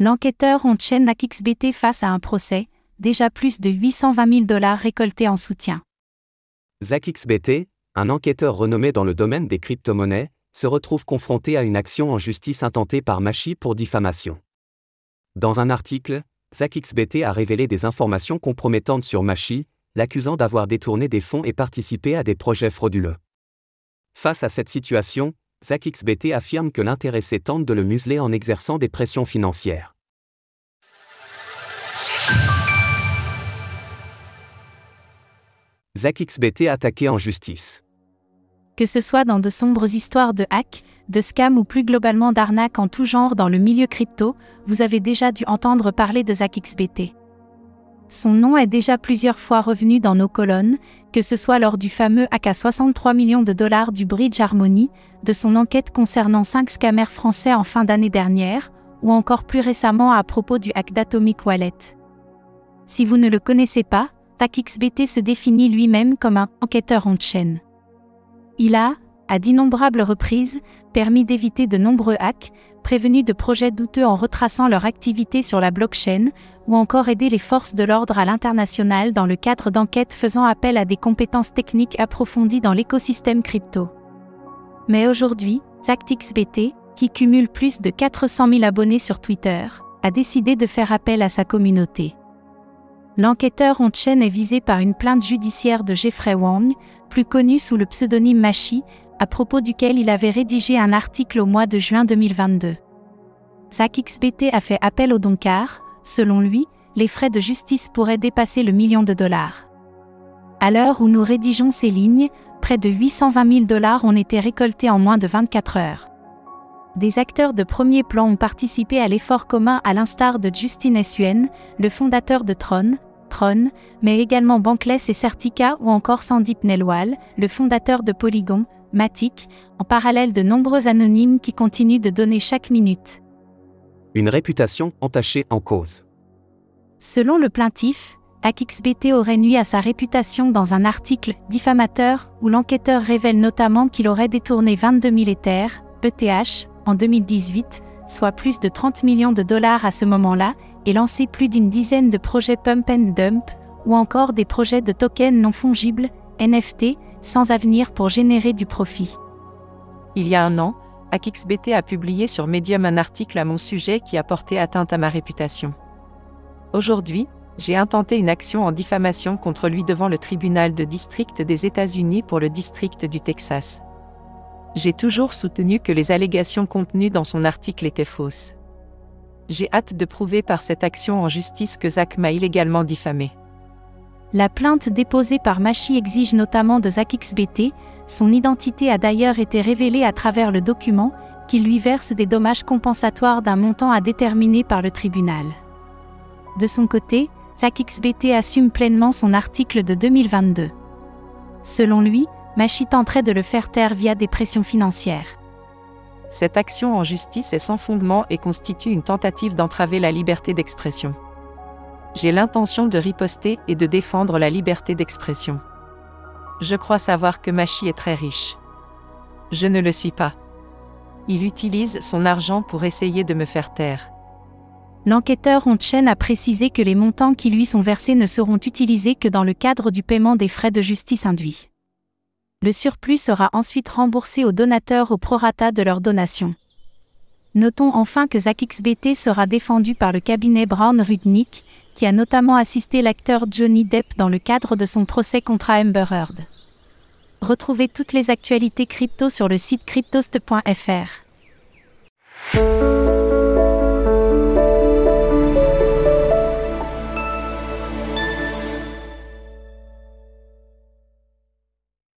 L'enquêteur enchaîne AXBT face à un procès, déjà plus de 820 000 dollars récoltés en soutien. ZachXBT, un enquêteur renommé dans le domaine des crypto-monnaies, se retrouve confronté à une action en justice intentée par Machi pour diffamation. Dans un article, ZachXBT a révélé des informations compromettantes sur Machi, l'accusant d'avoir détourné des fonds et participé à des projets frauduleux. Face à cette situation, ZachXBT affirme que l'intéressé tente de le museler en exerçant des pressions financières. ZachXBT attaqué en justice. Que ce soit dans de sombres histoires de hack, de scam ou plus globalement d'arnaques en tout genre dans le milieu crypto, vous avez déjà dû entendre parler de ZachXBT. Son nom est déjà plusieurs fois revenu dans nos colonnes, que ce soit lors du fameux hack à 63 millions de dollars du Bridge Harmony, de son enquête concernant 5 scammers français en fin d'année dernière, ou encore plus récemment à propos du hack d'Atomic Wallet. Si vous ne le connaissez pas, TaxBT se définit lui-même comme un enquêteur en chaîne. Il a, à d'innombrables reprises, permis d'éviter de nombreux hacks, prévenu de projets douteux en retraçant leur activité sur la blockchain, ou encore aidé les forces de l'ordre à l'international dans le cadre d'enquêtes faisant appel à des compétences techniques approfondies dans l'écosystème crypto. Mais aujourd'hui, ZactixBT, qui cumule plus de 400 000 abonnés sur Twitter, a décidé de faire appel à sa communauté. L'enquêteur on-chain est visé par une plainte judiciaire de Jeffrey Wang, plus connu sous le pseudonyme Machi, à propos duquel il avait rédigé un article au mois de juin 2022. ZachXBT a fait appel au Donkar, selon lui, les frais de justice pourraient dépasser le million de dollars. À l'heure où nous rédigeons ces lignes, près de 820 000 dollars ont été récoltés en moins de 24 heures. Des acteurs de premier plan ont participé à l'effort commun à l'instar de Justin Suen, le fondateur de Tron, Tron, mais également Bankless et Certica ou encore Sandip Nelwal, le fondateur de Polygon, Matic, en parallèle de nombreux anonymes qui continuent de donner chaque minute. Une réputation entachée en cause. Selon le plaintif, AXBT aurait nuit à sa réputation dans un article diffamateur où l'enquêteur révèle notamment qu'il aurait détourné 22 000 Ethers, ETH, en 2018, soit plus de 30 millions de dollars à ce moment-là, et lancé plus d'une dizaine de projets pump and dump, ou encore des projets de tokens non fongibles, NFT, sans avenir pour générer du profit. Il y a un an, AXBT a publié sur Medium un article à mon sujet qui a porté atteinte à ma réputation. Aujourd'hui, j'ai intenté une action en diffamation contre lui devant le tribunal de district des États-Unis pour le district du Texas. J'ai toujours soutenu que les allégations contenues dans son article étaient fausses. J'ai hâte de prouver par cette action en justice que Zach m'a illégalement diffamé. La plainte déposée par Machi exige notamment de ZachXBT, son identité a d'ailleurs été révélée à travers le document, qui lui verse des dommages compensatoires d'un montant à déterminer par le tribunal. De son côté, ZachXBT assume pleinement son article de 2022. Selon lui, Machi tenterait de le faire taire via des pressions financières. Cette action en justice est sans fondement et constitue une tentative d'entraver la liberté d'expression. J'ai l'intention de riposter et de défendre la liberté d'expression. Je crois savoir que Machi est très riche. Je ne le suis pas. Il utilise son argent pour essayer de me faire taire. L'enquêteur Onchen a précisé que les montants qui lui sont versés ne seront utilisés que dans le cadre du paiement des frais de justice induits. Le surplus sera ensuite remboursé aux donateurs au prorata de leur donation. Notons enfin que ZachXBT sera défendu par le cabinet Brown Rudnick, qui a notamment assisté l'acteur Johnny Depp dans le cadre de son procès contre Amber Heard. Retrouvez toutes les actualités crypto sur le site cryptost.fr.